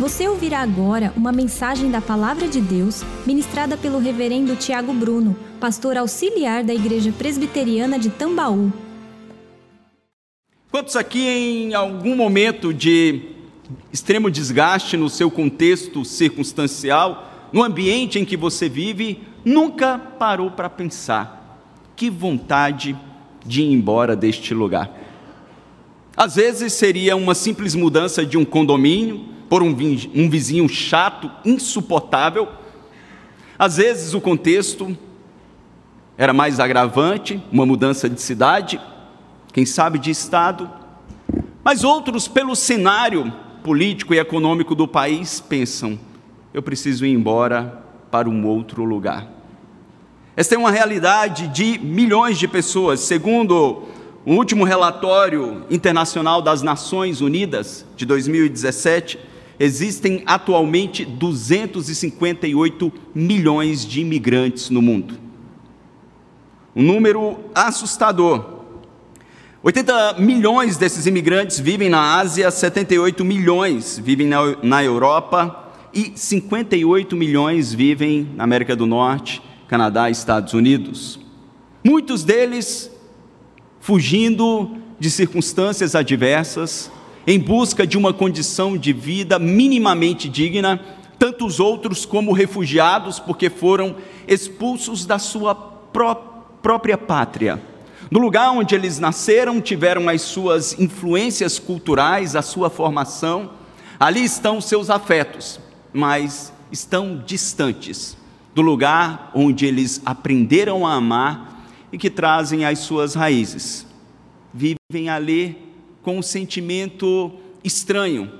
Você ouvirá agora uma mensagem da Palavra de Deus ministrada pelo Reverendo Tiago Bruno, pastor auxiliar da Igreja Presbiteriana de Tambaú. Quantos aqui, em algum momento de extremo desgaste no seu contexto circunstancial, no ambiente em que você vive, nunca parou para pensar: que vontade de ir embora deste lugar? Às vezes seria uma simples mudança de um condomínio por um, um vizinho chato, insuportável. Às vezes o contexto era mais agravante, uma mudança de cidade, quem sabe de estado. Mas outros, pelo cenário político e econômico do país, pensam: eu preciso ir embora para um outro lugar. Esta é uma realidade de milhões de pessoas, segundo o último relatório internacional das Nações Unidas de 2017 existem atualmente 258 milhões de imigrantes no mundo. Um número assustador. 80 milhões desses imigrantes vivem na Ásia, 78 milhões vivem na, Europa e 58 milhões vivem na América do Norte, Canadá e Estados Unidos. Muitos deles fugindo de circunstâncias adversas, em busca de uma condição de vida minimamente digna, tanto os outros como refugiados, porque foram expulsos da sua pró própria pátria. No lugar onde eles nasceram, tiveram as suas influências culturais, a sua formação, ali estão seus afetos, mas estão distantes do lugar onde eles aprenderam a amar e que trazem as suas raízes. Vivem ali com um sentimento estranho,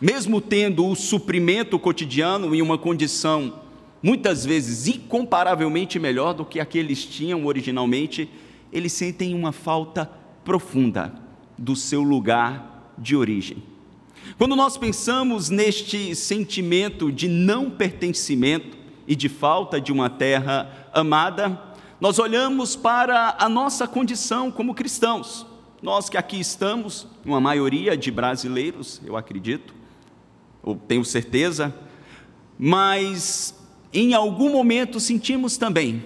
mesmo tendo o suprimento cotidiano em uma condição muitas vezes incomparavelmente melhor do que a que eles tinham originalmente, eles sentem uma falta profunda do seu lugar de origem. Quando nós pensamos neste sentimento de não pertencimento e de falta de uma terra amada, nós olhamos para a nossa condição como cristãos. Nós que aqui estamos, uma maioria de brasileiros, eu acredito, ou tenho certeza, mas em algum momento sentimos também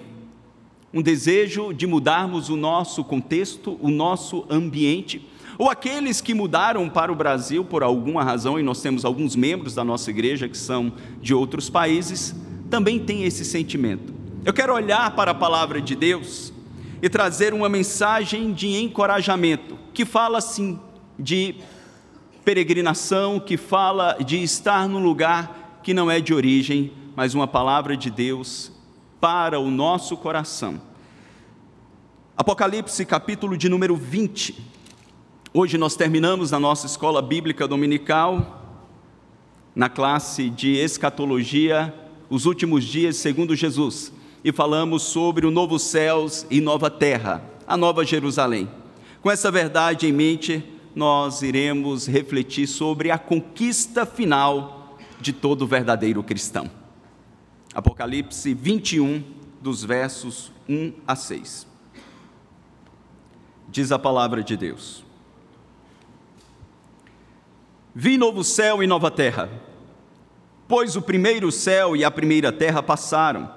um desejo de mudarmos o nosso contexto, o nosso ambiente, ou aqueles que mudaram para o Brasil por alguma razão, e nós temos alguns membros da nossa igreja que são de outros países, também têm esse sentimento. Eu quero olhar para a palavra de Deus e trazer uma mensagem de encorajamento, que fala assim de peregrinação, que fala de estar num lugar que não é de origem, mas uma palavra de Deus para o nosso coração. Apocalipse, capítulo de número 20. Hoje nós terminamos na nossa escola bíblica dominical, na classe de escatologia, os últimos dias segundo Jesus e falamos sobre o novo céus e nova terra, a nova Jerusalém. Com essa verdade em mente, nós iremos refletir sobre a conquista final de todo verdadeiro cristão. Apocalipse 21, dos versos 1 a 6. Diz a palavra de Deus: Vi novo céu e nova terra, pois o primeiro céu e a primeira terra passaram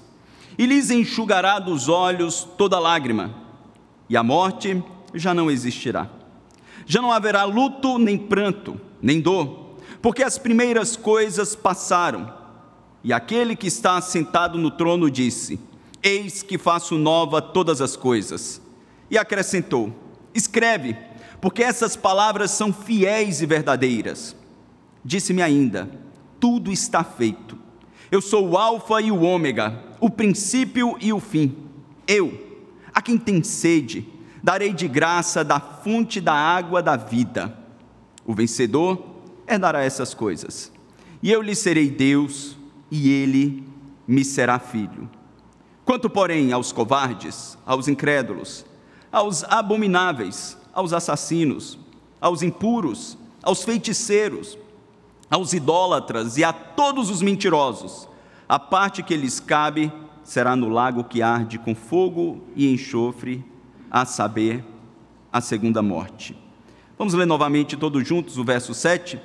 e lhes enxugará dos olhos toda lágrima, e a morte já não existirá. Já não haverá luto, nem pranto, nem dor, porque as primeiras coisas passaram. E aquele que está sentado no trono disse: Eis que faço nova todas as coisas. E acrescentou: Escreve, porque essas palavras são fiéis e verdadeiras. Disse-me ainda: Tudo está feito. Eu sou o Alfa e o Ômega o princípio e o fim. Eu, a quem tem sede, darei de graça da fonte da água da vida. O vencedor herdará essas coisas. e eu lhe serei Deus, e ele me será filho. Quanto, porém, aos covardes, aos incrédulos, aos abomináveis, aos assassinos, aos impuros, aos feiticeiros, aos idólatras e a todos os mentirosos, a parte que lhes cabe será no lago que arde com fogo e enxofre, a saber, a segunda morte. Vamos ler novamente todos juntos o verso 7.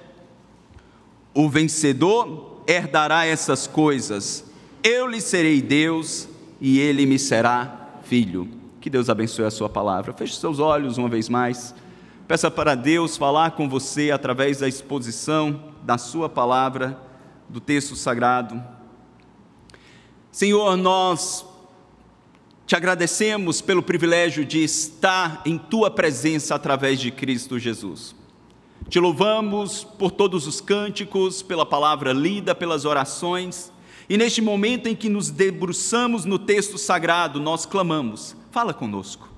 O vencedor herdará essas coisas, eu lhe serei Deus e ele me será filho. Que Deus abençoe a sua palavra. Feche seus olhos uma vez mais. Peça para Deus falar com você através da exposição da sua palavra, do texto sagrado. Senhor, nós te agradecemos pelo privilégio de estar em tua presença através de Cristo Jesus. Te louvamos por todos os cânticos, pela palavra lida, pelas orações, e neste momento em que nos debruçamos no texto sagrado, nós clamamos: fala conosco.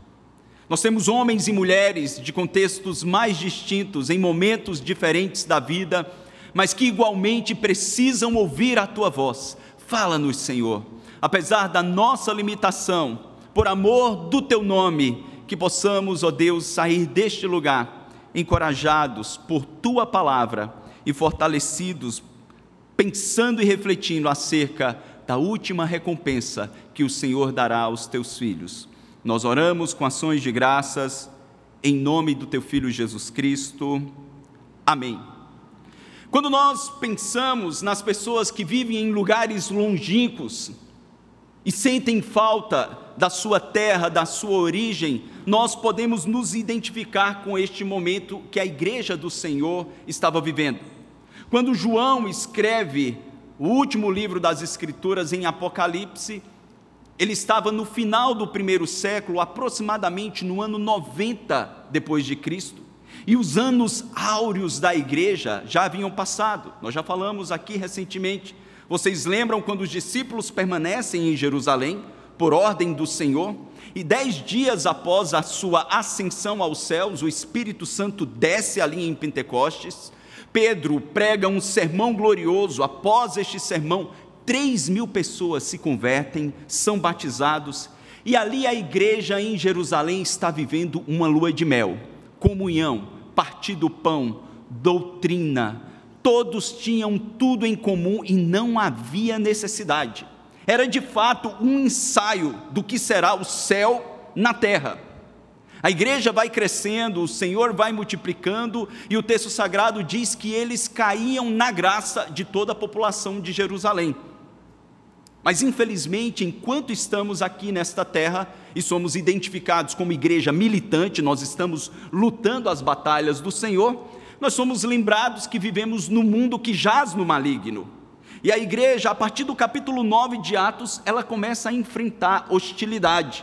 Nós temos homens e mulheres de contextos mais distintos, em momentos diferentes da vida, mas que igualmente precisam ouvir a tua voz. Fala-nos, Senhor apesar da nossa limitação, por amor do teu nome, que possamos, ó Deus, sair deste lugar encorajados por tua palavra e fortalecidos, pensando e refletindo acerca da última recompensa que o Senhor dará aos teus filhos. Nós oramos com ações de graças, em nome do teu filho Jesus Cristo. Amém. Quando nós pensamos nas pessoas que vivem em lugares longínquos, e sentem falta da sua terra, da sua origem, nós podemos nos identificar com este momento que a igreja do Senhor estava vivendo. Quando João escreve o último livro das Escrituras em Apocalipse, ele estava no final do primeiro século, aproximadamente no ano 90 depois de Cristo. E os anos áureos da igreja já haviam passado. Nós já falamos aqui recentemente vocês lembram quando os discípulos permanecem em Jerusalém, por ordem do Senhor, e dez dias após a sua ascensão aos céus, o Espírito Santo desce ali em Pentecostes. Pedro prega um sermão glorioso. Após este sermão, três mil pessoas se convertem, são batizados, e ali a igreja em Jerusalém está vivendo uma lua de mel, comunhão, partir do pão, doutrina, todos tinham tudo em comum e não havia necessidade. Era de fato um ensaio do que será o céu na terra. A igreja vai crescendo, o Senhor vai multiplicando, e o texto sagrado diz que eles caíam na graça de toda a população de Jerusalém. Mas infelizmente, enquanto estamos aqui nesta terra e somos identificados como igreja militante, nós estamos lutando as batalhas do Senhor, nós somos lembrados que vivemos no mundo que jaz no maligno. E a igreja, a partir do capítulo 9 de Atos, ela começa a enfrentar hostilidade,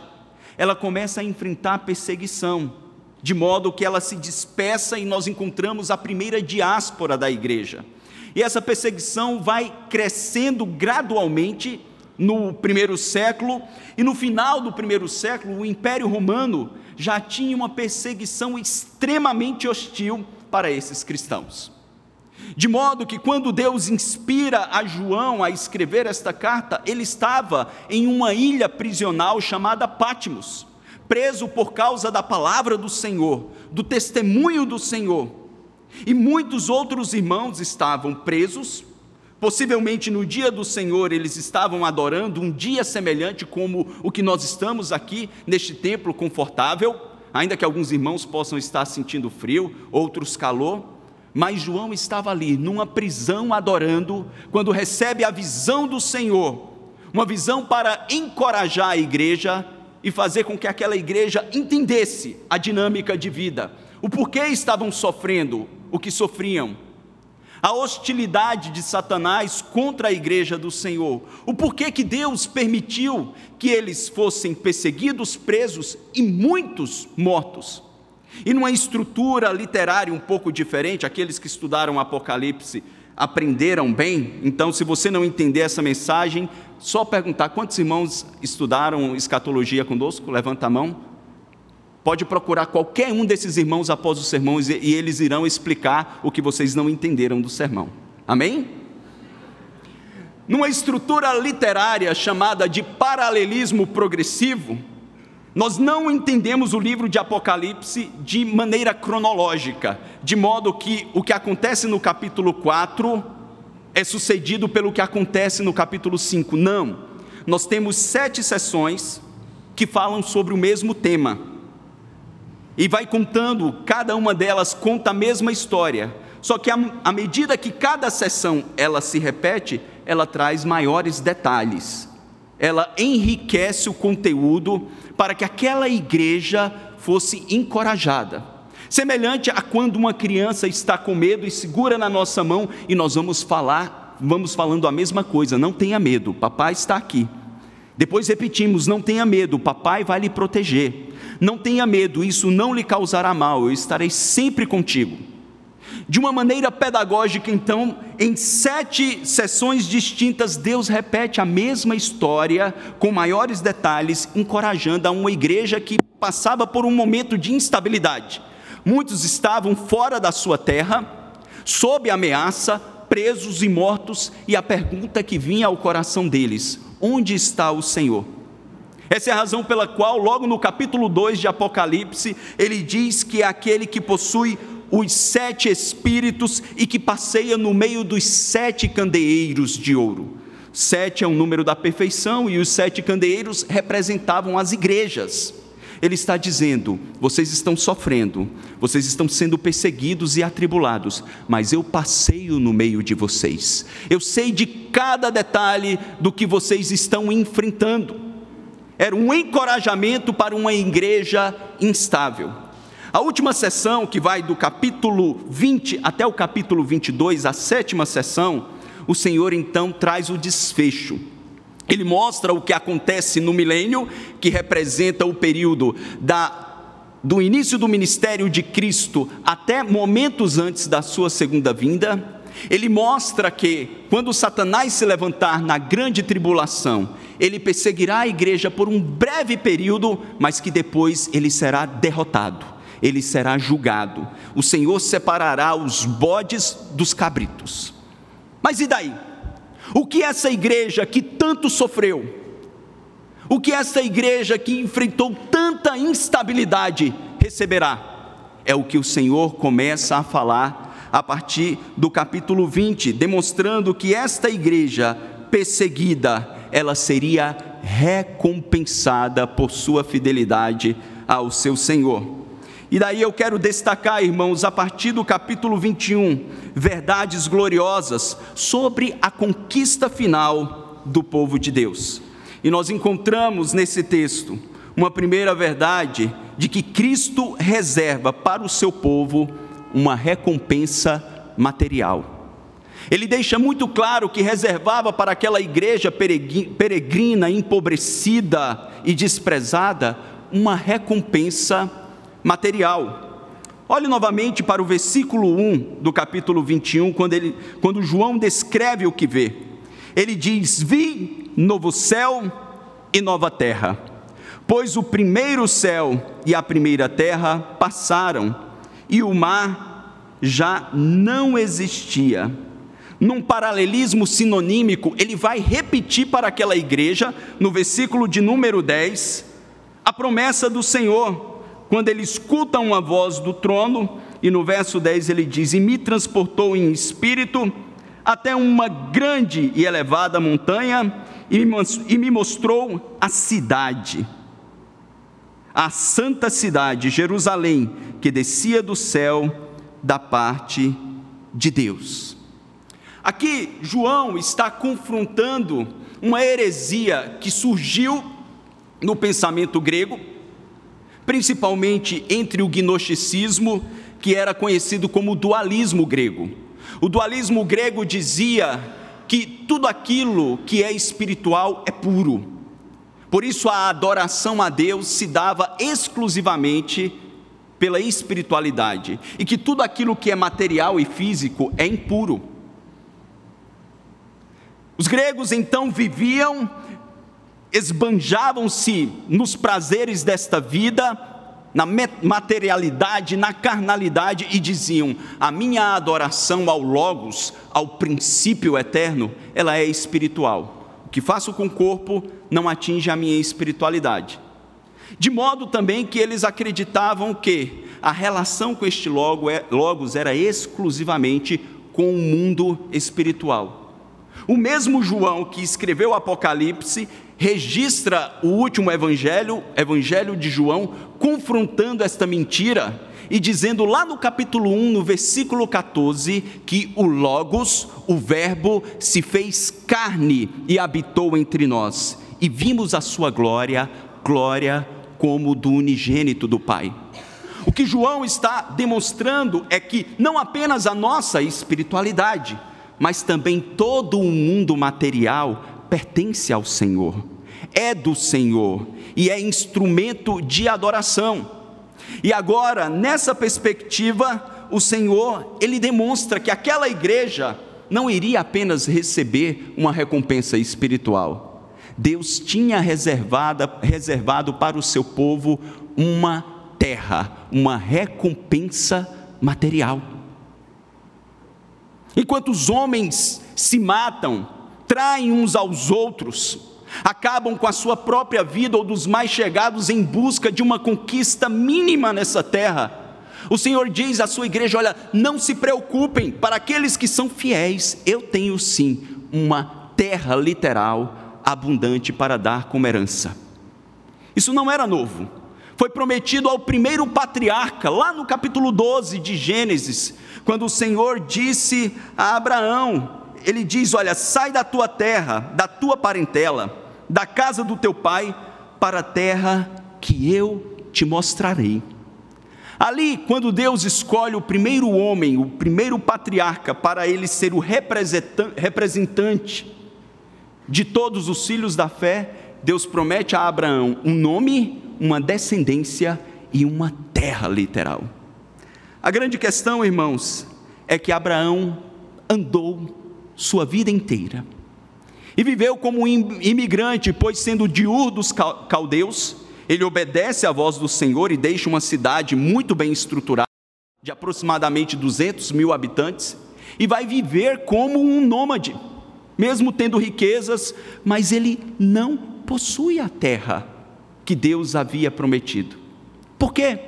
ela começa a enfrentar perseguição, de modo que ela se dispersa e nós encontramos a primeira diáspora da igreja. E essa perseguição vai crescendo gradualmente no primeiro século, e no final do primeiro século, o Império Romano já tinha uma perseguição extremamente hostil para esses cristãos. De modo que quando Deus inspira a João a escrever esta carta, ele estava em uma ilha prisional chamada Patmos, preso por causa da palavra do Senhor, do testemunho do Senhor. E muitos outros irmãos estavam presos, possivelmente no dia do Senhor eles estavam adorando um dia semelhante como o que nós estamos aqui neste templo confortável ainda que alguns irmãos possam estar sentindo frio, outros calor, mas João estava ali, numa prisão, adorando, quando recebe a visão do Senhor, uma visão para encorajar a igreja e fazer com que aquela igreja entendesse a dinâmica de vida, o porquê estavam sofrendo o que sofriam, a hostilidade de Satanás contra a igreja do Senhor, o porquê que Deus permitiu que eles fossem perseguidos, presos e muitos mortos. E numa estrutura literária um pouco diferente, aqueles que estudaram Apocalipse aprenderam bem, então se você não entender essa mensagem, só perguntar quantos irmãos estudaram escatologia conosco, levanta a mão. Pode procurar qualquer um desses irmãos após os sermões e eles irão explicar o que vocês não entenderam do sermão. Amém? numa estrutura literária chamada de paralelismo progressivo, nós não entendemos o livro de Apocalipse de maneira cronológica, de modo que o que acontece no capítulo 4 é sucedido pelo que acontece no capítulo 5. Não. Nós temos sete sessões que falam sobre o mesmo tema. E vai contando, cada uma delas conta a mesma história. Só que à medida que cada sessão ela se repete, ela traz maiores detalhes. Ela enriquece o conteúdo para que aquela igreja fosse encorajada. Semelhante a quando uma criança está com medo e segura na nossa mão e nós vamos falar, vamos falando a mesma coisa, não tenha medo, papai está aqui. Depois repetimos, não tenha medo, papai vai lhe proteger. Não tenha medo, isso não lhe causará mal, eu estarei sempre contigo. De uma maneira pedagógica, então, em sete sessões distintas, Deus repete a mesma história com maiores detalhes, encorajando a uma igreja que passava por um momento de instabilidade. Muitos estavam fora da sua terra, sob ameaça, presos e mortos, e a pergunta que vinha ao coração deles: onde está o Senhor? Essa é a razão pela qual, logo no capítulo 2 de Apocalipse, ele diz que é aquele que possui os sete espíritos e que passeia no meio dos sete candeeiros de ouro. Sete é o número da perfeição e os sete candeeiros representavam as igrejas. Ele está dizendo: vocês estão sofrendo, vocês estão sendo perseguidos e atribulados, mas eu passeio no meio de vocês. Eu sei de cada detalhe do que vocês estão enfrentando. Era um encorajamento para uma igreja instável. A última sessão, que vai do capítulo 20 até o capítulo 22, a sétima sessão, o Senhor então traz o desfecho. Ele mostra o que acontece no milênio, que representa o período da do início do ministério de Cristo até momentos antes da sua segunda vinda. Ele mostra que quando Satanás se levantar na grande tribulação, ele perseguirá a igreja por um breve período, mas que depois ele será derrotado ele será julgado. O Senhor separará os bodes dos cabritos. Mas e daí? O que essa igreja que tanto sofreu, o que essa igreja que enfrentou tanta instabilidade receberá? É o que o Senhor começa a falar a partir do capítulo 20, demonstrando que esta igreja perseguida, ela seria recompensada por sua fidelidade ao seu Senhor. E daí eu quero destacar, irmãos, a partir do capítulo 21, verdades gloriosas sobre a conquista final do povo de Deus. E nós encontramos nesse texto uma primeira verdade de que Cristo reserva para o seu povo uma recompensa material. Ele deixa muito claro que reservava para aquela igreja peregrina, empobrecida e desprezada uma recompensa material. Olhe novamente para o versículo 1 do capítulo 21, quando, ele, quando João descreve o que vê. Ele diz: Vi novo céu e nova terra, pois o primeiro céu e a primeira terra passaram, e o mar já não existia. Num paralelismo sinonímico, ele vai repetir para aquela igreja, no versículo de número 10, a promessa do Senhor, quando ele escuta uma voz do trono, e no verso 10 ele diz: E me transportou em espírito até uma grande e elevada montanha, e me mostrou a cidade, a santa cidade, Jerusalém, que descia do céu da parte de Deus. Aqui, João está confrontando uma heresia que surgiu no pensamento grego, principalmente entre o gnosticismo, que era conhecido como dualismo grego. O dualismo grego dizia que tudo aquilo que é espiritual é puro. Por isso a adoração a Deus se dava exclusivamente pela espiritualidade e que tudo aquilo que é material e físico é impuro. Os gregos então viviam esbanjavam-se nos prazeres desta vida, na materialidade, na carnalidade e diziam: a minha adoração ao Logos, ao princípio eterno, ela é espiritual. Que faço com o corpo não atinge a minha espiritualidade. De modo também que eles acreditavam que a relação com este é, Logos era exclusivamente com o mundo espiritual. O mesmo João que escreveu o Apocalipse registra o último evangelho, evangelho de João, confrontando esta mentira e dizendo lá no capítulo 1, no versículo 14, que o Logos, o Verbo, se fez carne e habitou entre nós, e vimos a sua glória, glória como do unigênito do Pai. O que João está demonstrando é que não apenas a nossa espiritualidade, mas também todo o mundo material pertence ao Senhor, é do Senhor e é instrumento de adoração. E agora, nessa perspectiva, o Senhor, ele demonstra que aquela igreja não iria apenas receber uma recompensa espiritual. Deus tinha reservado, reservado para o seu povo uma terra, uma recompensa material. Enquanto os homens se matam, traem uns aos outros, acabam com a sua própria vida ou dos mais chegados em busca de uma conquista mínima nessa terra. O Senhor diz à sua igreja: olha, não se preocupem, para aqueles que são fiéis, eu tenho sim uma terra literal abundante para dar como herança. Isso não era novo, foi prometido ao primeiro patriarca, lá no capítulo 12 de Gênesis, quando o Senhor disse a Abraão: ele diz: Olha, sai da tua terra, da tua parentela, da casa do teu pai, para a terra que eu te mostrarei. Ali, quando Deus escolhe o primeiro homem, o primeiro patriarca, para ele ser o representante de todos os filhos da fé, Deus promete a Abraão um nome, uma descendência e uma terra literal. A grande questão, irmãos, é que Abraão andou sua vida inteira. E viveu como um imigrante, pois sendo de Ur dos caldeus, ele obedece à voz do Senhor e deixa uma cidade muito bem estruturada, de aproximadamente 200 mil habitantes, e vai viver como um nômade, mesmo tendo riquezas, mas ele não possui a terra que Deus havia prometido. Por quê?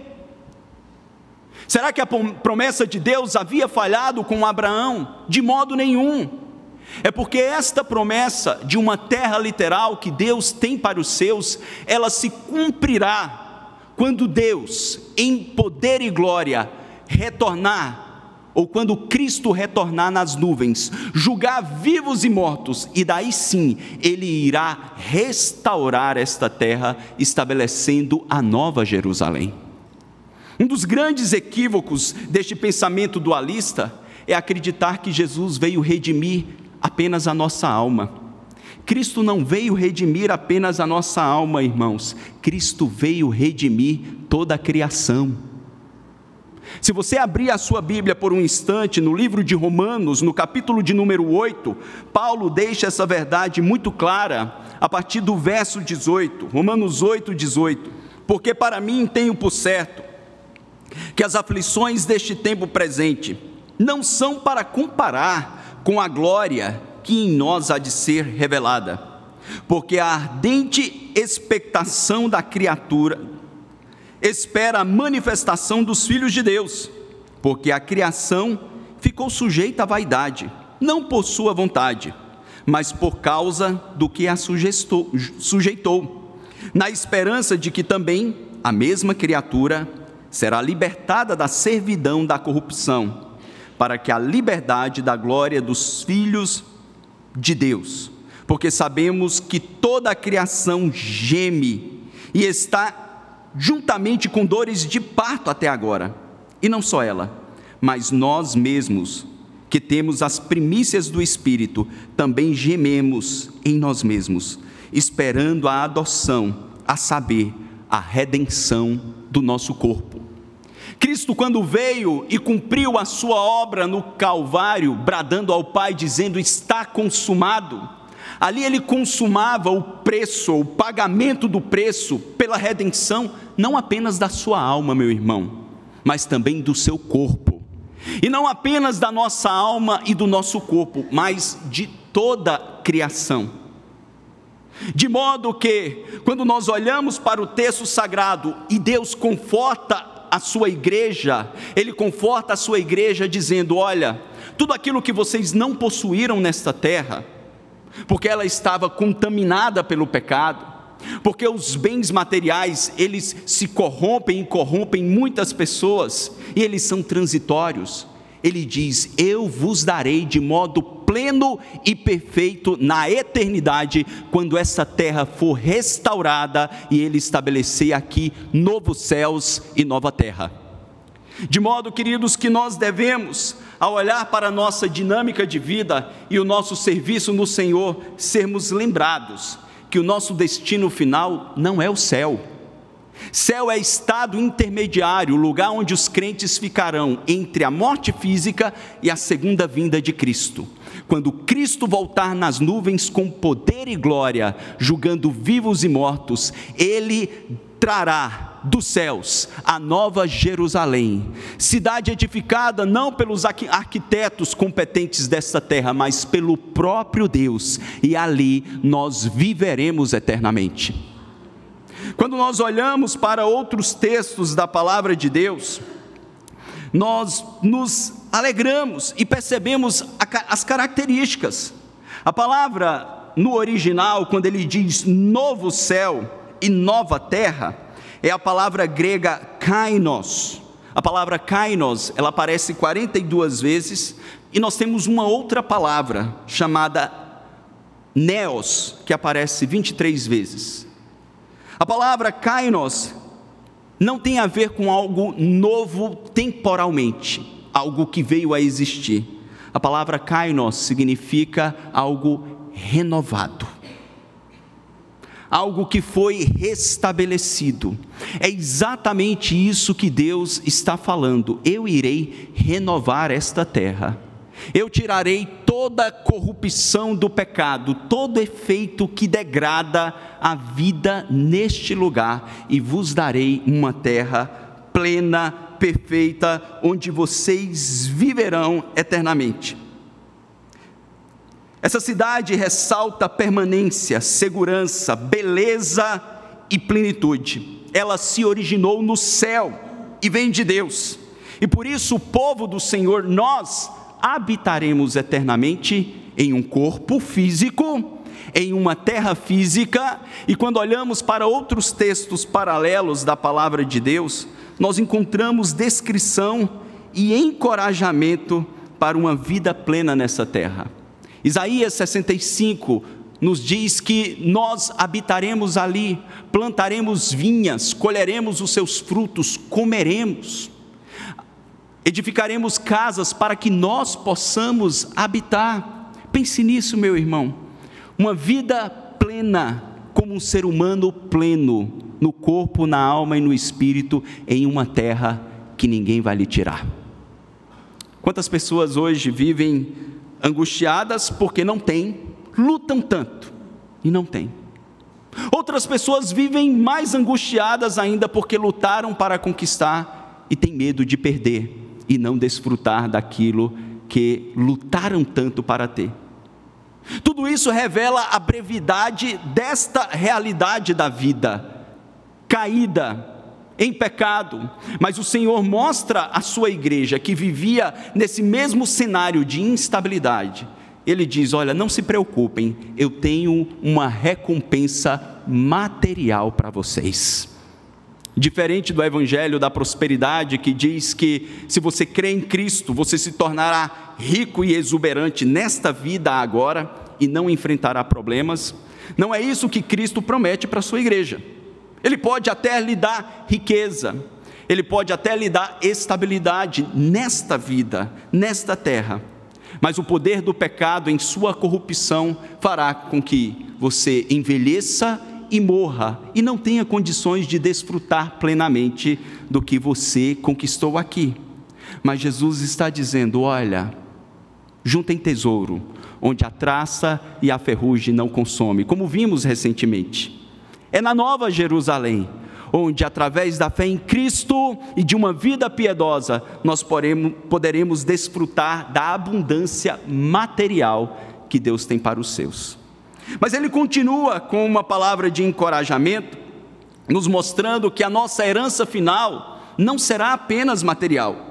Será que a promessa de Deus havia falhado com Abraão? De modo nenhum. É porque esta promessa de uma terra literal que Deus tem para os seus, ela se cumprirá quando Deus, em poder e glória, retornar ou quando Cristo retornar nas nuvens, julgar vivos e mortos, e daí sim ele irá restaurar esta terra, estabelecendo a nova Jerusalém. Um dos grandes equívocos deste pensamento dualista é acreditar que Jesus veio redimir apenas a nossa alma. Cristo não veio redimir apenas a nossa alma, irmãos. Cristo veio redimir toda a criação. Se você abrir a sua Bíblia por um instante no livro de Romanos, no capítulo de número 8, Paulo deixa essa verdade muito clara a partir do verso 18. Romanos 8, 18. Porque para mim tenho por certo que as aflições deste tempo presente não são para comparar com a glória que em nós há de ser revelada, porque a ardente expectação da criatura espera a manifestação dos filhos de Deus, porque a criação ficou sujeita à vaidade, não por sua vontade, mas por causa do que a sujeitou, na esperança de que também a mesma criatura será libertada da servidão da corrupção, para que a liberdade da glória dos filhos de Deus. Porque sabemos que toda a criação geme e está juntamente com dores de parto até agora. E não só ela, mas nós mesmos, que temos as primícias do Espírito, também gememos em nós mesmos, esperando a adoção, a saber, a redenção do nosso corpo. Cristo, quando veio e cumpriu a sua obra no Calvário, bradando ao Pai, dizendo: Está consumado, Ali ele consumava o preço, o pagamento do preço pela redenção, não apenas da sua alma, meu irmão, mas também do seu corpo. E não apenas da nossa alma e do nosso corpo, mas de toda a criação. De modo que, quando nós olhamos para o texto sagrado e Deus conforta a sua igreja, Ele conforta a sua igreja dizendo: Olha, tudo aquilo que vocês não possuíram nesta terra, porque ela estava contaminada pelo pecado, porque os bens materiais, eles se corrompem e corrompem muitas pessoas, e eles são transitórios. Ele diz: Eu vos darei de modo pleno e perfeito na eternidade, quando essa terra for restaurada e ele estabelecer aqui novos céus e nova terra. De modo, queridos, que nós devemos, ao olhar para a nossa dinâmica de vida e o nosso serviço no Senhor, sermos lembrados que o nosso destino final não é o céu. Céu é estado intermediário, lugar onde os crentes ficarão entre a morte física e a segunda vinda de Cristo. Quando Cristo voltar nas nuvens com poder e glória, julgando vivos e mortos, ele trará dos céus a nova Jerusalém, cidade edificada não pelos arquitetos competentes desta terra, mas pelo próprio Deus, e ali nós viveremos eternamente. Quando nós olhamos para outros textos da palavra de Deus, nós nos alegramos e percebemos as características. A palavra no original, quando ele diz novo céu, e nova terra é a palavra grega kainos. A palavra kainos, ela aparece 42 vezes e nós temos uma outra palavra chamada neos, que aparece 23 vezes. A palavra kainos não tem a ver com algo novo temporalmente, algo que veio a existir. A palavra kainos significa algo renovado algo que foi restabelecido. É exatamente isso que Deus está falando. Eu irei renovar esta terra. Eu tirarei toda corrupção do pecado, todo efeito que degrada a vida neste lugar, e vos darei uma terra plena, perfeita, onde vocês viverão eternamente. Essa cidade ressalta permanência, segurança, beleza e plenitude. Ela se originou no céu e vem de Deus. E por isso o povo do Senhor, nós habitaremos eternamente em um corpo físico, em uma terra física, e quando olhamos para outros textos paralelos da palavra de Deus, nós encontramos descrição e encorajamento para uma vida plena nessa terra. Isaías 65 nos diz que nós habitaremos ali, plantaremos vinhas, colheremos os seus frutos, comeremos, edificaremos casas para que nós possamos habitar. Pense nisso, meu irmão. Uma vida plena, como um ser humano pleno, no corpo, na alma e no espírito, em uma terra que ninguém vai lhe tirar. Quantas pessoas hoje vivem angustiadas porque não têm, lutam tanto e não têm. Outras pessoas vivem mais angustiadas ainda porque lutaram para conquistar e têm medo de perder e não desfrutar daquilo que lutaram tanto para ter. Tudo isso revela a brevidade desta realidade da vida, caída, em pecado, mas o Senhor mostra à sua igreja que vivia nesse mesmo cenário de instabilidade. Ele diz: Olha, não se preocupem, eu tenho uma recompensa material para vocês. Diferente do evangelho da prosperidade que diz que se você crê em Cristo, você se tornará rico e exuberante nesta vida agora e não enfrentará problemas. Não é isso que Cristo promete para a sua igreja. Ele pode até lhe dar riqueza, ele pode até lhe dar estabilidade nesta vida, nesta terra. Mas o poder do pecado em sua corrupção fará com que você envelheça e morra e não tenha condições de desfrutar plenamente do que você conquistou aqui. Mas Jesus está dizendo: olha, juntem tesouro, onde a traça e a ferrugem não consomem, como vimos recentemente. É na Nova Jerusalém, onde através da fé em Cristo e de uma vida piedosa, nós poderemos desfrutar da abundância material que Deus tem para os seus. Mas ele continua com uma palavra de encorajamento, nos mostrando que a nossa herança final não será apenas material.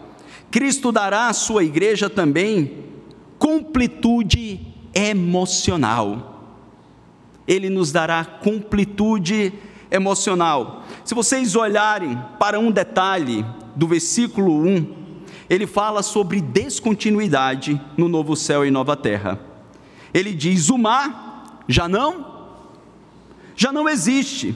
Cristo dará à sua igreja também completude emocional. Ele nos dará completude emocional. Se vocês olharem para um detalhe do versículo 1, ele fala sobre descontinuidade no novo céu e nova terra. Ele diz: o mar já não, já não existe.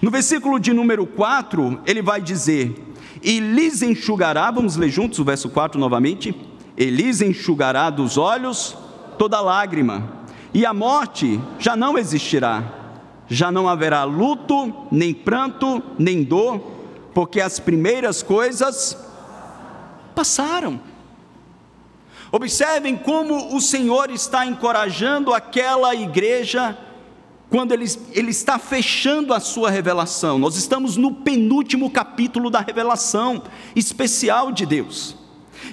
No versículo de número 4, ele vai dizer: E lhes enxugará, vamos ler juntos o verso 4 novamente: E lhes enxugará dos olhos toda lágrima, e a morte já não existirá, já não haverá luto, nem pranto, nem dor, porque as primeiras coisas passaram. Observem como o Senhor está encorajando aquela igreja quando ele, ele está fechando a sua revelação. Nós estamos no penúltimo capítulo da revelação especial de Deus.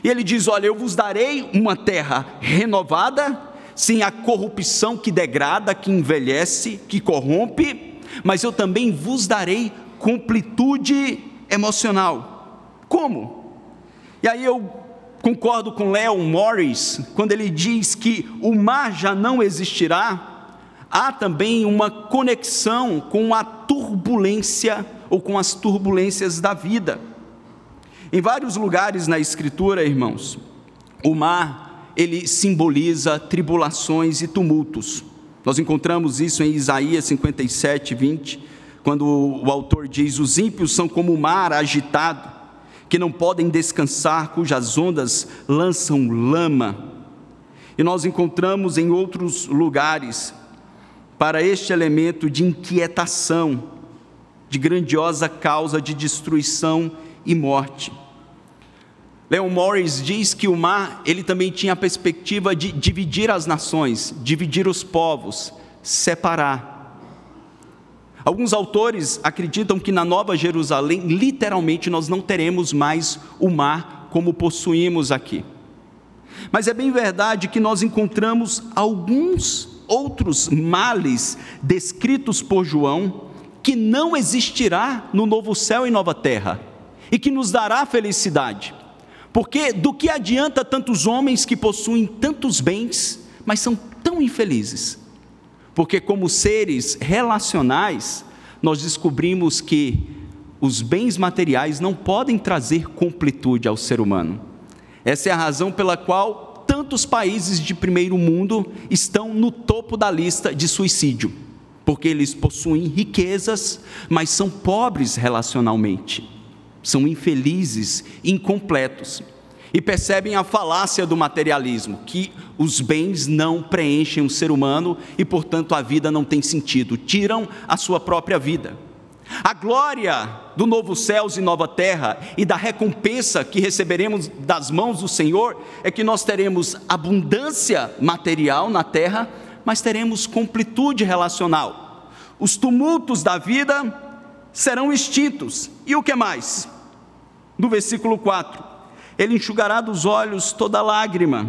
E ele diz: Olha, eu vos darei uma terra renovada, sem a corrupção que degrada, que envelhece, que corrompe, mas eu também vos darei completude emocional. Como? E aí eu concordo com Léo Morris quando ele diz que o mar já não existirá, há também uma conexão com a turbulência ou com as turbulências da vida. Em vários lugares na Escritura, irmãos, o mar ele simboliza tribulações e tumultos. Nós encontramos isso em Isaías 57, 20, quando o autor diz: Os ímpios são como o mar agitado que não podem descansar, cujas ondas lançam lama. E nós encontramos em outros lugares para este elemento de inquietação, de grandiosa causa de destruição e morte. Leon Morris diz que o mar, ele também tinha a perspectiva de dividir as nações, dividir os povos, separar. Alguns autores acreditam que na Nova Jerusalém, literalmente, nós não teremos mais o mar como possuímos aqui. Mas é bem verdade que nós encontramos alguns outros males descritos por João que não existirá no novo céu e nova terra e que nos dará felicidade. Porque do que adianta tantos homens que possuem tantos bens, mas são tão infelizes? Porque, como seres relacionais, nós descobrimos que os bens materiais não podem trazer completude ao ser humano. Essa é a razão pela qual tantos países de primeiro mundo estão no topo da lista de suicídio, porque eles possuem riquezas, mas são pobres relacionalmente, são infelizes, incompletos e percebem a falácia do materialismo, que os bens não preenchem o ser humano e, portanto, a vida não tem sentido, tiram a sua própria vida. A glória do novo céus e nova terra e da recompensa que receberemos das mãos do Senhor é que nós teremos abundância material na terra, mas teremos completude relacional. Os tumultos da vida serão extintos. E o que mais? No versículo 4 ele enxugará dos olhos toda lágrima.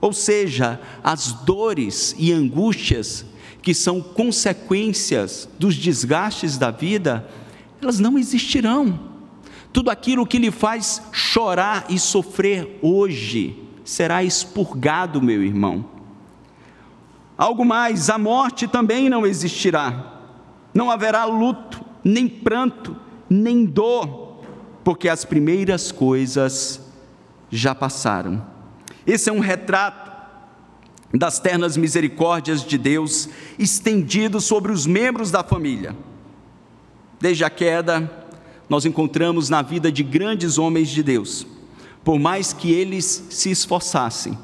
Ou seja, as dores e angústias que são consequências dos desgastes da vida, elas não existirão. Tudo aquilo que lhe faz chorar e sofrer hoje será expurgado, meu irmão. Algo mais, a morte também não existirá. Não haverá luto, nem pranto, nem dor porque as primeiras coisas já passaram. Esse é um retrato das ternas misericórdias de Deus estendido sobre os membros da família. Desde a queda, nós encontramos na vida de grandes homens de Deus, por mais que eles se esforçassem,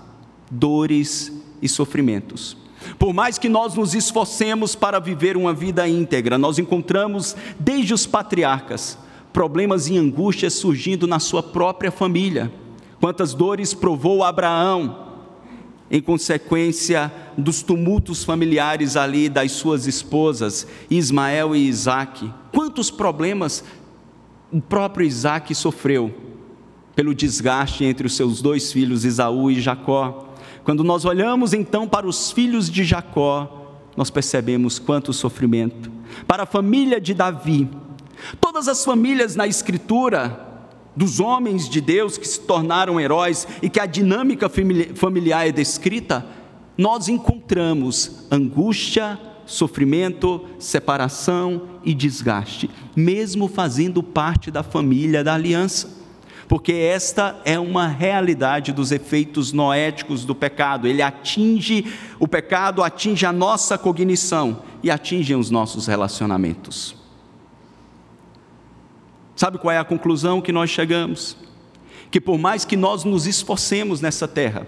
dores e sofrimentos. Por mais que nós nos esforcemos para viver uma vida íntegra, nós encontramos desde os patriarcas problemas e angústias surgindo na sua própria família. Quantas dores provou Abraão em consequência dos tumultos familiares ali das suas esposas, Ismael e Isaac. Quantos problemas o próprio Isaac sofreu pelo desgaste entre os seus dois filhos, Isaú e Jacó. Quando nós olhamos então para os filhos de Jacó, nós percebemos quanto sofrimento. Para a família de Davi, todas as famílias na Escritura, dos homens de Deus que se tornaram heróis e que a dinâmica familiar é descrita, nós encontramos angústia, sofrimento, separação e desgaste, mesmo fazendo parte da família da aliança. Porque esta é uma realidade dos efeitos noéticos do pecado. Ele atinge, o pecado atinge a nossa cognição e atinge os nossos relacionamentos. Sabe qual é a conclusão que nós chegamos? Que por mais que nós nos esforcemos nessa terra,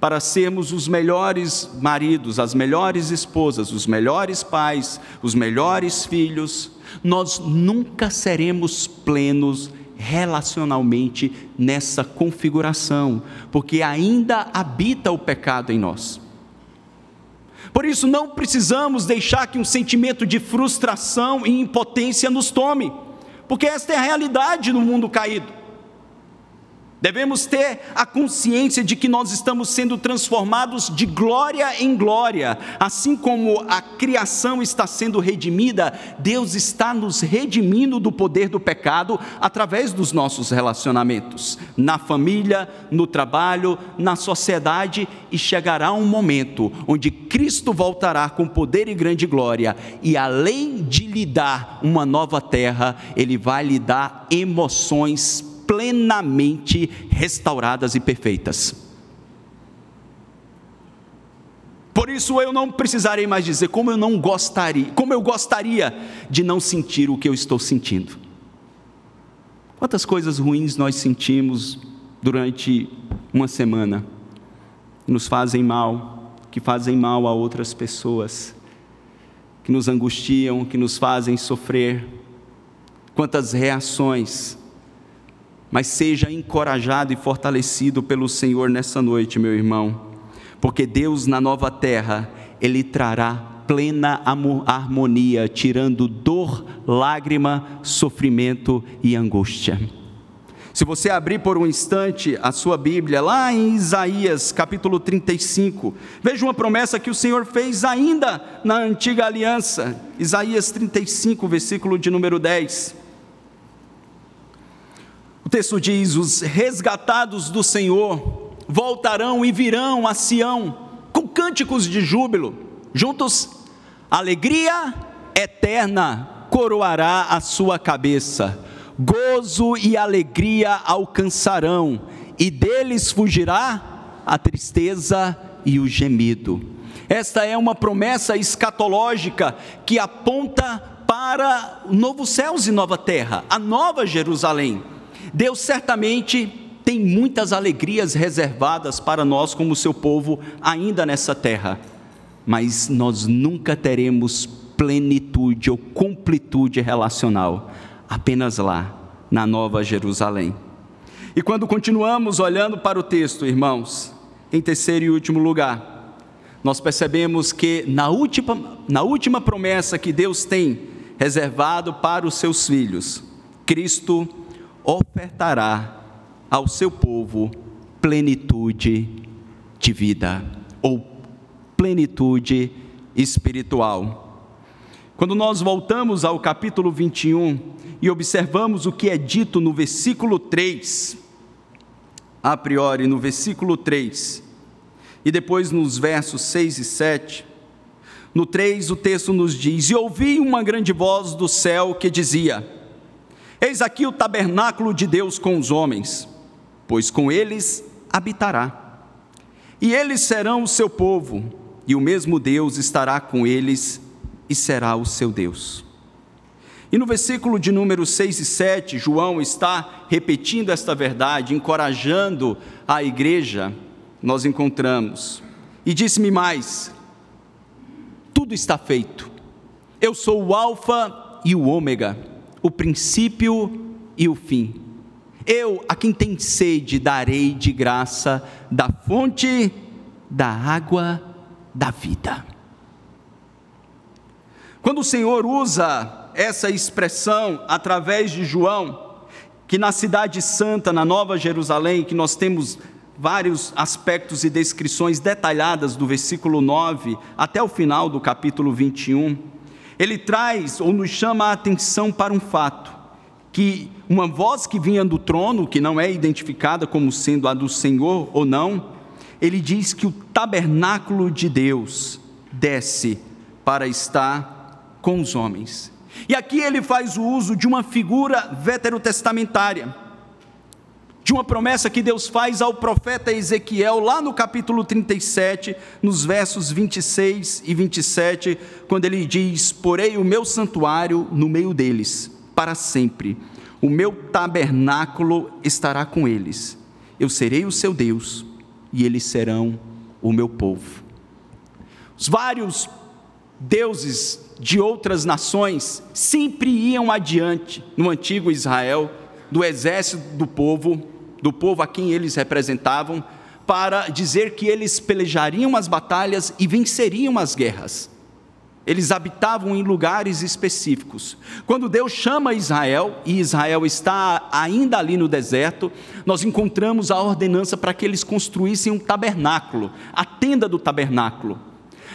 para sermos os melhores maridos, as melhores esposas, os melhores pais, os melhores filhos, nós nunca seremos plenos relacionalmente nessa configuração, porque ainda habita o pecado em nós. Por isso, não precisamos deixar que um sentimento de frustração e impotência nos tome porque esta é a realidade no mundo caído. Devemos ter a consciência de que nós estamos sendo transformados de glória em glória, assim como a criação está sendo redimida, Deus está nos redimindo do poder do pecado através dos nossos relacionamentos, na família, no trabalho, na sociedade, e chegará um momento onde Cristo voltará com poder e grande glória, e além de lhe dar uma nova terra, Ele vai lhe dar emoções plenamente restauradas e perfeitas. Por isso eu não precisarei mais dizer como eu não gostaria, como eu gostaria de não sentir o que eu estou sentindo. Quantas coisas ruins nós sentimos durante uma semana, nos fazem mal, que fazem mal a outras pessoas, que nos angustiam, que nos fazem sofrer. Quantas reações mas seja encorajado e fortalecido pelo Senhor nessa noite, meu irmão, porque Deus na nova terra, Ele trará plena harmonia, tirando dor, lágrima, sofrimento e angústia. Se você abrir por um instante a sua Bíblia, lá em Isaías capítulo 35, veja uma promessa que o Senhor fez ainda na antiga aliança. Isaías 35, versículo de número 10. O texto diz: Os resgatados do Senhor voltarão e virão a Sião com cânticos de júbilo, juntos, alegria eterna coroará a sua cabeça, gozo e alegria alcançarão, e deles fugirá a tristeza e o gemido. Esta é uma promessa escatológica que aponta para novos céus e nova terra, a nova Jerusalém Deus certamente tem muitas alegrias reservadas para nós, como seu povo, ainda nessa terra, mas nós nunca teremos plenitude ou completude relacional, apenas lá, na Nova Jerusalém. E quando continuamos olhando para o texto, irmãos, em terceiro e último lugar, nós percebemos que na última, na última promessa que Deus tem reservado para os seus filhos, Cristo ofertará ao seu povo plenitude de vida ou plenitude espiritual. Quando nós voltamos ao capítulo 21 e observamos o que é dito no versículo 3, a priori no versículo 3, e depois nos versos 6 e 7, no 3 o texto nos diz: E ouvi uma grande voz do céu que dizia: Eis aqui o tabernáculo de Deus com os homens, pois com eles habitará. E eles serão o seu povo, e o mesmo Deus estará com eles e será o seu Deus. E no versículo de número 6 e 7, João está repetindo esta verdade, encorajando a igreja, nós encontramos. E disse-me mais: tudo está feito. Eu sou o Alfa e o Ômega o princípio e o fim. Eu, a quem tem sede, darei de graça da fonte da água da vida. Quando o Senhor usa essa expressão através de João, que na Cidade Santa, na Nova Jerusalém, que nós temos vários aspectos e descrições detalhadas do versículo 9 até o final do capítulo 21, ele traz ou nos chama a atenção para um fato, que uma voz que vinha do trono, que não é identificada como sendo a do Senhor ou não, ele diz que o tabernáculo de Deus desce para estar com os homens. E aqui ele faz o uso de uma figura veterotestamentária, de uma promessa que Deus faz ao profeta Ezequiel, lá no capítulo 37, nos versos 26 e 27, quando ele diz: Porei o meu santuário no meio deles, para sempre, o meu tabernáculo estará com eles, eu serei o seu Deus, e eles serão o meu povo. Os vários deuses de outras nações sempre iam adiante no antigo Israel, do exército do povo, do povo a quem eles representavam, para dizer que eles pelejariam as batalhas e venceriam as guerras. Eles habitavam em lugares específicos. Quando Deus chama Israel, e Israel está ainda ali no deserto, nós encontramos a ordenança para que eles construíssem um tabernáculo, a tenda do tabernáculo.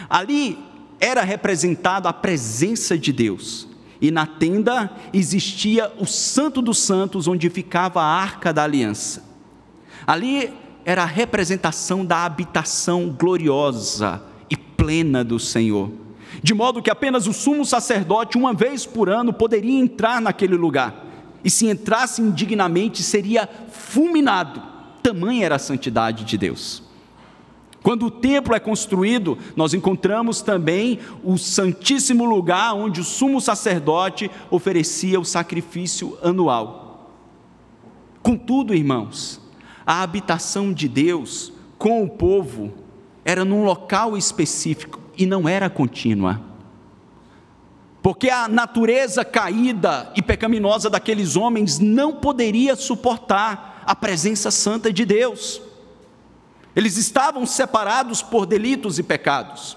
Ali era representada a presença de Deus. E na tenda existia o Santo dos Santos, onde ficava a arca da aliança. Ali era a representação da habitação gloriosa e plena do Senhor. De modo que apenas o sumo sacerdote, uma vez por ano, poderia entrar naquele lugar. E se entrasse indignamente, seria fulminado. Tamanha era a santidade de Deus. Quando o templo é construído, nós encontramos também o santíssimo lugar onde o sumo sacerdote oferecia o sacrifício anual. Contudo, irmãos, a habitação de Deus com o povo era num local específico e não era contínua. Porque a natureza caída e pecaminosa daqueles homens não poderia suportar a presença santa de Deus. Eles estavam separados por delitos e pecados.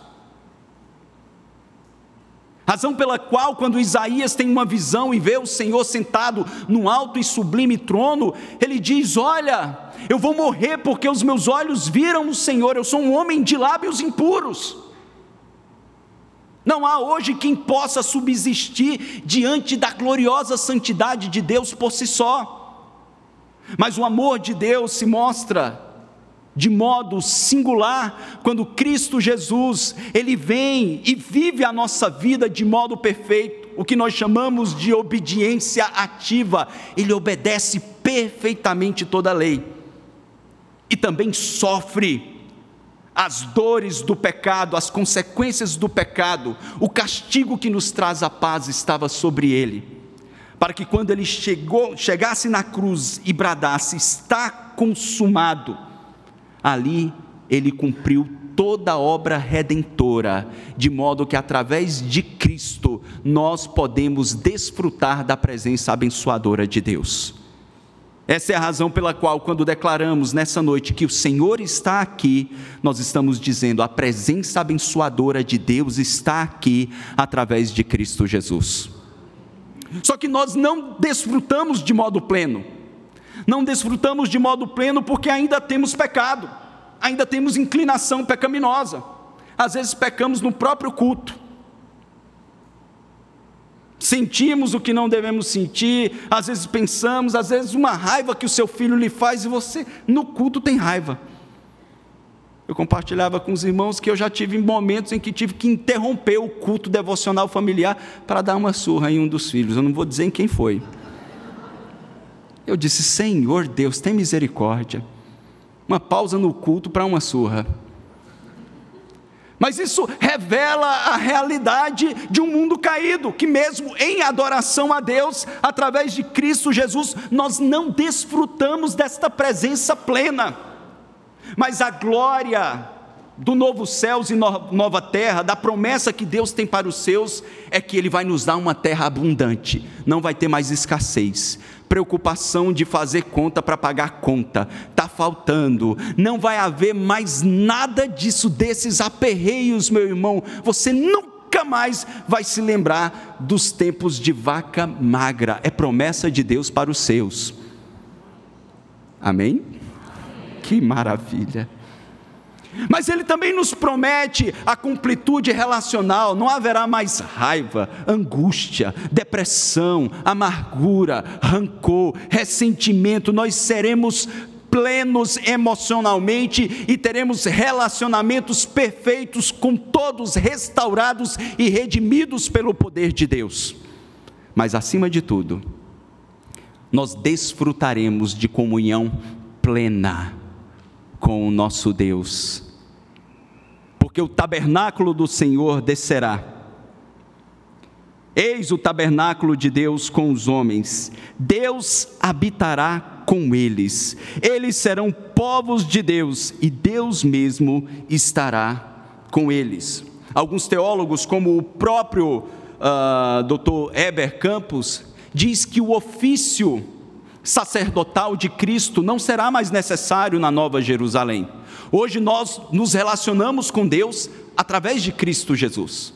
Razão pela qual, quando Isaías tem uma visão e vê o Senhor sentado num alto e sublime trono, ele diz: Olha, eu vou morrer porque os meus olhos viram o Senhor, eu sou um homem de lábios impuros. Não há hoje quem possa subsistir diante da gloriosa santidade de Deus por si só. Mas o amor de Deus se mostra de modo singular, quando Cristo Jesus, ele vem e vive a nossa vida de modo perfeito, o que nós chamamos de obediência ativa, ele obedece perfeitamente toda a lei. E também sofre as dores do pecado, as consequências do pecado, o castigo que nos traz a paz estava sobre ele, para que quando ele chegou, chegasse na cruz e bradasse: Está consumado, ali ele cumpriu toda a obra redentora, de modo que através de Cristo nós podemos desfrutar da presença abençoadora de Deus. Essa é a razão pela qual, quando declaramos nessa noite que o Senhor está aqui, nós estamos dizendo a presença abençoadora de Deus está aqui através de Cristo Jesus. Só que nós não desfrutamos de modo pleno. Não desfrutamos de modo pleno porque ainda temos pecado, ainda temos inclinação pecaminosa. Às vezes pecamos no próprio culto. Sentimos o que não devemos sentir, às vezes pensamos, às vezes uma raiva que o seu filho lhe faz e você no culto tem raiva. Eu compartilhava com os irmãos que eu já tive momentos em que tive que interromper o culto devocional familiar para dar uma surra em um dos filhos. Eu não vou dizer em quem foi. Eu disse: Senhor Deus, tem misericórdia. Uma pausa no culto para uma surra. Mas isso revela a realidade de um mundo caído, que mesmo em adoração a Deus, através de Cristo Jesus, nós não desfrutamos desta presença plena. Mas a glória do novo céus e nova terra, da promessa que Deus tem para os seus, é que Ele vai nos dar uma terra abundante, não vai ter mais escassez, preocupação de fazer conta para pagar conta, está faltando. Não vai haver mais nada disso, desses aperreios, meu irmão. Você nunca mais vai se lembrar dos tempos de vaca magra. É promessa de Deus para os seus. Amém? Que maravilha. Mas ele também nos promete a completude relacional, não haverá mais raiva, angústia, depressão, amargura, rancor, ressentimento, nós seremos plenos emocionalmente e teremos relacionamentos perfeitos com todos restaurados e redimidos pelo poder de Deus. Mas acima de tudo, nós desfrutaremos de comunhão plena com o nosso Deus porque o tabernáculo do Senhor descerá. Eis o tabernáculo de Deus com os homens, Deus habitará com eles, eles serão povos de Deus e Deus mesmo estará com eles. Alguns teólogos, como o próprio uh, ah, Dr. Heber Campos, diz que o ofício sacerdotal de Cristo não será mais necessário na Nova Jerusalém Hoje nós nos relacionamos com Deus através de Cristo Jesus.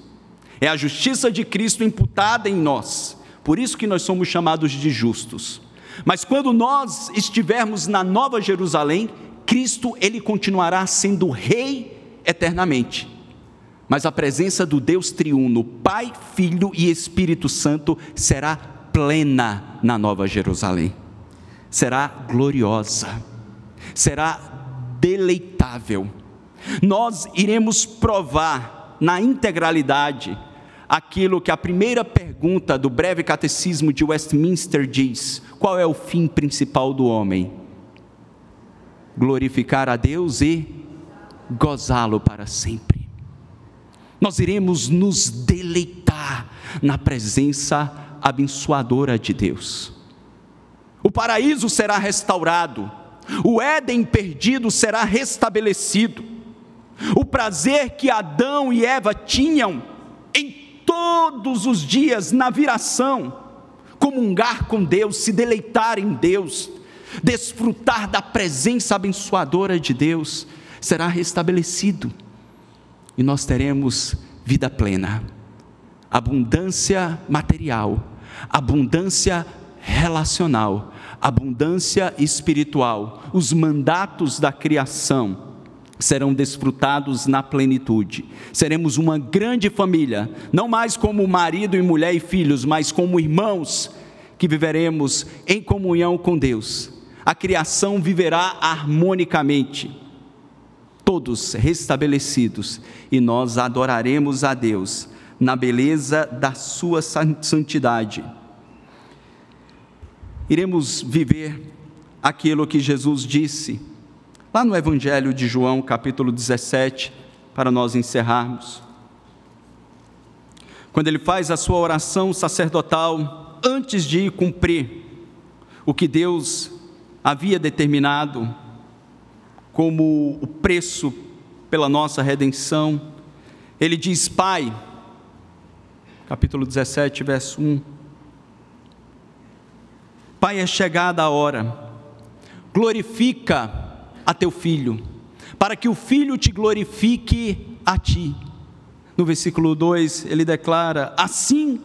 É a justiça de Cristo imputada em nós. Por isso que nós somos chamados de justos. Mas quando nós estivermos na Nova Jerusalém, Cristo ele continuará sendo rei eternamente. Mas a presença do Deus triuno, Pai, Filho e Espírito Santo será plena na Nova Jerusalém. Será gloriosa. Será deleitável. Nós iremos provar na integralidade aquilo que a primeira pergunta do breve catecismo de Westminster diz: qual é o fim principal do homem? Glorificar a Deus e gozá-lo para sempre. Nós iremos nos deleitar na presença abençoadora de Deus. O paraíso será restaurado, o Éden perdido será restabelecido. O prazer que Adão e Eva tinham em todos os dias na viração, comungar com Deus, se deleitar em Deus, desfrutar da presença abençoadora de Deus, será restabelecido. E nós teremos vida plena, abundância material, abundância relacional, abundância espiritual, os mandatos da criação serão desfrutados na plenitude. Seremos uma grande família, não mais como marido e mulher e filhos, mas como irmãos que viveremos em comunhão com Deus. A criação viverá harmonicamente, todos restabelecidos, e nós adoraremos a Deus na beleza da sua santidade iremos viver aquilo que Jesus disse lá no Evangelho de João, capítulo 17, para nós encerrarmos. Quando ele faz a sua oração sacerdotal, antes de ir cumprir o que Deus havia determinado como o preço pela nossa redenção, ele diz: Pai, capítulo 17, verso 1 Pai, é chegada a hora, glorifica a teu filho, para que o filho te glorifique a ti. No versículo 2 ele declara: Assim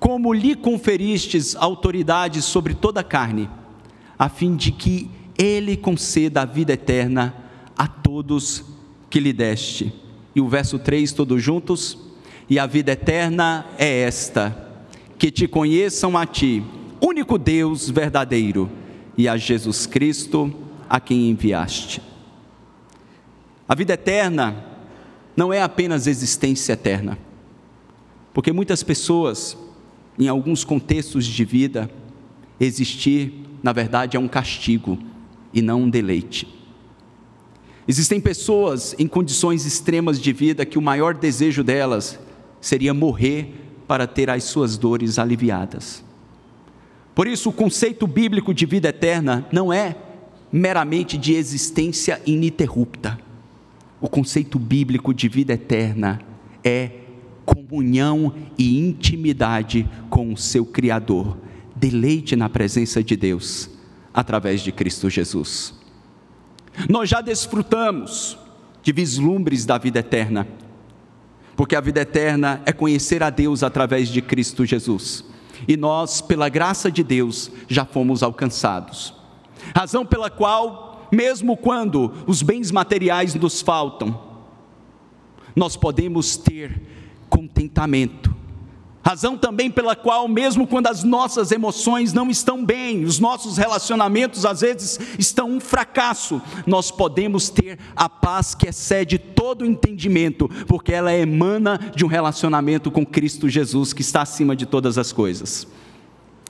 como lhe conferistes autoridade sobre toda a carne, a fim de que ele conceda a vida eterna a todos que lhe deste. E o verso 3, todos juntos: E a vida eterna é esta, que te conheçam a ti único Deus verdadeiro e a Jesus Cristo a quem enviaste. A vida eterna não é apenas existência eterna, porque muitas pessoas, em alguns contextos de vida, existir, na verdade, é um castigo e não um deleite. Existem pessoas em condições extremas de vida que o maior desejo delas seria morrer para ter as suas dores aliviadas. Por isso, o conceito bíblico de vida eterna não é meramente de existência ininterrupta. O conceito bíblico de vida eterna é comunhão e intimidade com o seu Criador, deleite na presença de Deus através de Cristo Jesus. Nós já desfrutamos de vislumbres da vida eterna, porque a vida eterna é conhecer a Deus através de Cristo Jesus. E nós, pela graça de Deus, já fomos alcançados. Razão pela qual, mesmo quando os bens materiais nos faltam, nós podemos ter contentamento, Razão também pela qual, mesmo quando as nossas emoções não estão bem, os nossos relacionamentos às vezes estão um fracasso, nós podemos ter a paz que excede todo entendimento, porque ela emana de um relacionamento com Cristo Jesus que está acima de todas as coisas.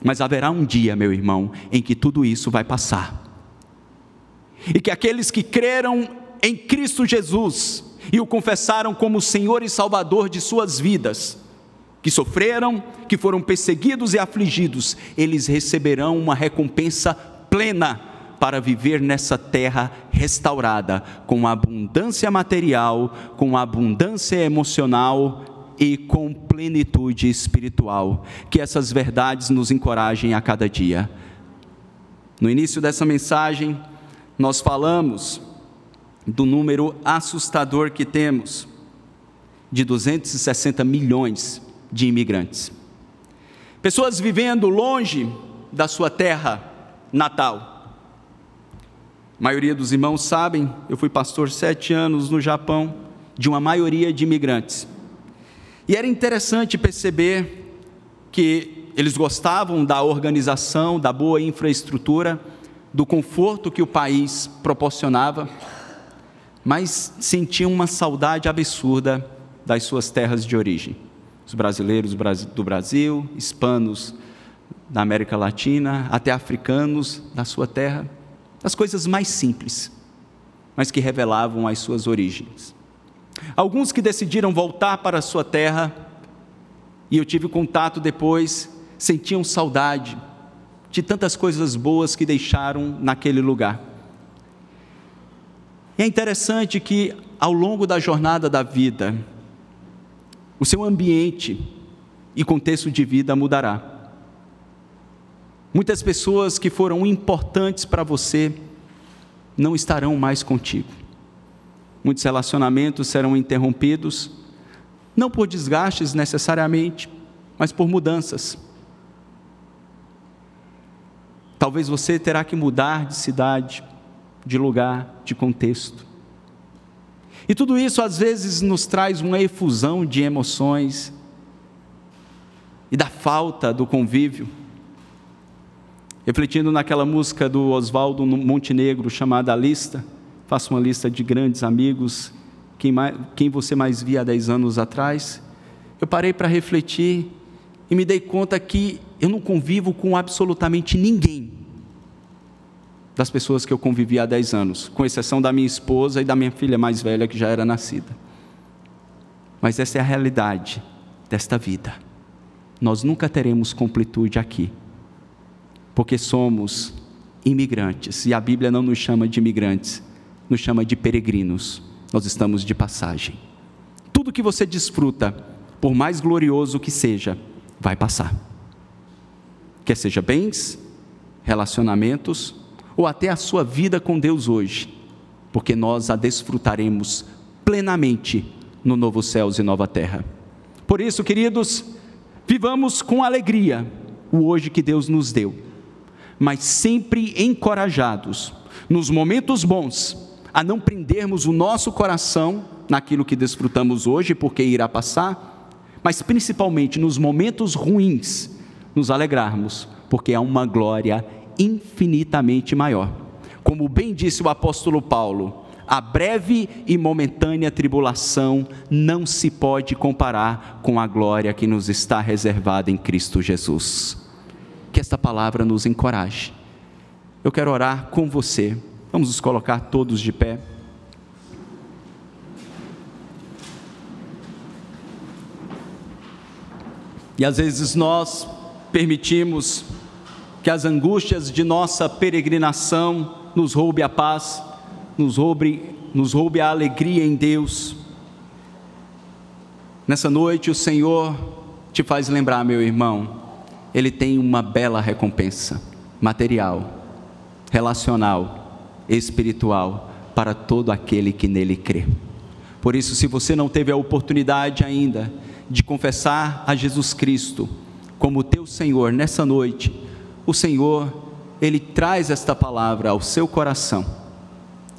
Mas haverá um dia, meu irmão, em que tudo isso vai passar. E que aqueles que creram em Cristo Jesus e o confessaram como Senhor e Salvador de suas vidas, que sofreram, que foram perseguidos e afligidos, eles receberão uma recompensa plena para viver nessa terra restaurada, com abundância material, com abundância emocional e com plenitude espiritual. Que essas verdades nos encorajem a cada dia. No início dessa mensagem, nós falamos do número assustador que temos de 260 milhões de imigrantes. Pessoas vivendo longe da sua terra natal. A maioria dos irmãos sabem, eu fui pastor sete anos no Japão, de uma maioria de imigrantes. E era interessante perceber que eles gostavam da organização, da boa infraestrutura, do conforto que o país proporcionava, mas sentiam uma saudade absurda das suas terras de origem os brasileiros do Brasil, hispanos da América Latina, até africanos da sua terra, as coisas mais simples, mas que revelavam as suas origens. Alguns que decidiram voltar para a sua terra, e eu tive contato depois, sentiam saudade de tantas coisas boas que deixaram naquele lugar. E é interessante que ao longo da jornada da vida, o seu ambiente e contexto de vida mudará. Muitas pessoas que foram importantes para você não estarão mais contigo. Muitos relacionamentos serão interrompidos, não por desgastes necessariamente, mas por mudanças. Talvez você terá que mudar de cidade, de lugar, de contexto. E tudo isso às vezes nos traz uma efusão de emoções e da falta do convívio. Refletindo naquela música do Oswaldo Montenegro chamada A Lista, faço uma lista de grandes amigos, quem, mais, quem você mais via há 10 anos atrás. Eu parei para refletir e me dei conta que eu não convivo com absolutamente ninguém das pessoas que eu convivi há 10 anos, com exceção da minha esposa e da minha filha mais velha que já era nascida. Mas essa é a realidade desta vida. Nós nunca teremos completude aqui, porque somos imigrantes, e a Bíblia não nos chama de imigrantes, nos chama de peregrinos. Nós estamos de passagem. Tudo que você desfruta, por mais glorioso que seja, vai passar. Quer seja bens, relacionamentos, ou até a sua vida com Deus hoje, porque nós a desfrutaremos plenamente no novo céus e nova terra. Por isso, queridos, vivamos com alegria o hoje que Deus nos deu, mas sempre encorajados, nos momentos bons, a não prendermos o nosso coração naquilo que desfrutamos hoje, porque irá passar, mas principalmente nos momentos ruins, nos alegrarmos, porque há uma glória infinitamente maior. Como bem disse o apóstolo Paulo, a breve e momentânea tribulação não se pode comparar com a glória que nos está reservada em Cristo Jesus. Que esta palavra nos encoraje. Eu quero orar com você. Vamos nos colocar todos de pé. E às vezes nós permitimos que as angústias de nossa peregrinação nos roube a paz, nos roube, nos roube a alegria em Deus. Nessa noite o Senhor te faz lembrar, meu irmão, Ele tem uma bela recompensa material, relacional, espiritual para todo aquele que nele crê. Por isso, se você não teve a oportunidade ainda de confessar a Jesus Cristo como teu Senhor nessa noite, o Senhor, ele traz esta palavra ao seu coração.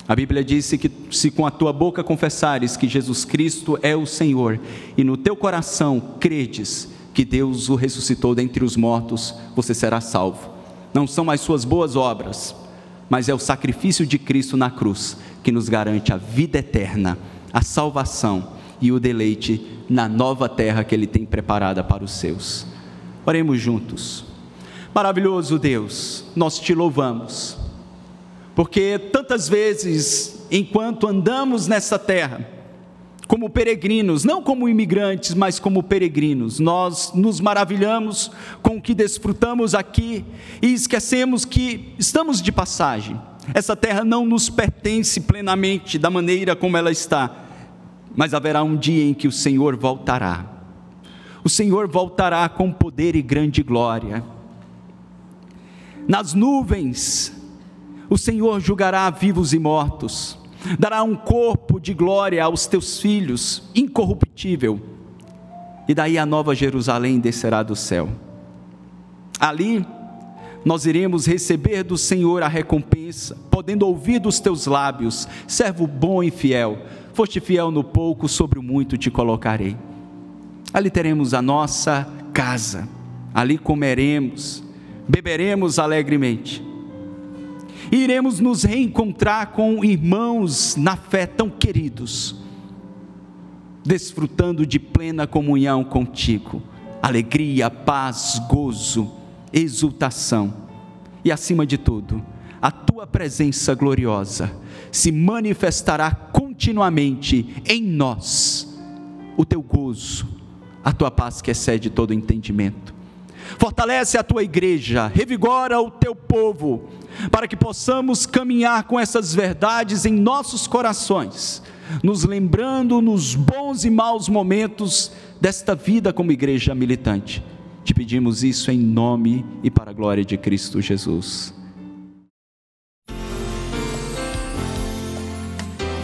A Bíblia diz que se com a tua boca confessares que Jesus Cristo é o Senhor e no teu coração credes que Deus o ressuscitou dentre os mortos, você será salvo. Não são as suas boas obras, mas é o sacrifício de Cristo na cruz que nos garante a vida eterna, a salvação e o deleite na nova terra que Ele tem preparada para os seus. Oremos juntos. Maravilhoso Deus, nós te louvamos, porque tantas vezes, enquanto andamos nessa terra, como peregrinos, não como imigrantes, mas como peregrinos. Nós nos maravilhamos com o que desfrutamos aqui e esquecemos que estamos de passagem. Essa terra não nos pertence plenamente da maneira como ela está, mas haverá um dia em que o Senhor voltará. O Senhor voltará com poder e grande glória. Nas nuvens, o Senhor julgará vivos e mortos dará um corpo de glória aos teus filhos, incorruptível, e daí a nova Jerusalém descerá do céu. Ali nós iremos receber do Senhor a recompensa, podendo ouvir dos teus lábios: servo bom e fiel, foste fiel no pouco, sobre o muito te colocarei. Ali teremos a nossa casa, ali comeremos, beberemos alegremente. Iremos nos reencontrar com irmãos na fé tão queridos, desfrutando de plena comunhão contigo, alegria, paz, gozo, exultação. E, acima de tudo, a tua presença gloriosa se manifestará continuamente em nós, o teu gozo, a tua paz que excede todo entendimento. Fortalece a tua igreja, revigora o teu povo, para que possamos caminhar com essas verdades em nossos corações, nos lembrando nos bons e maus momentos desta vida como igreja militante. Te pedimos isso em nome e para a glória de Cristo Jesus.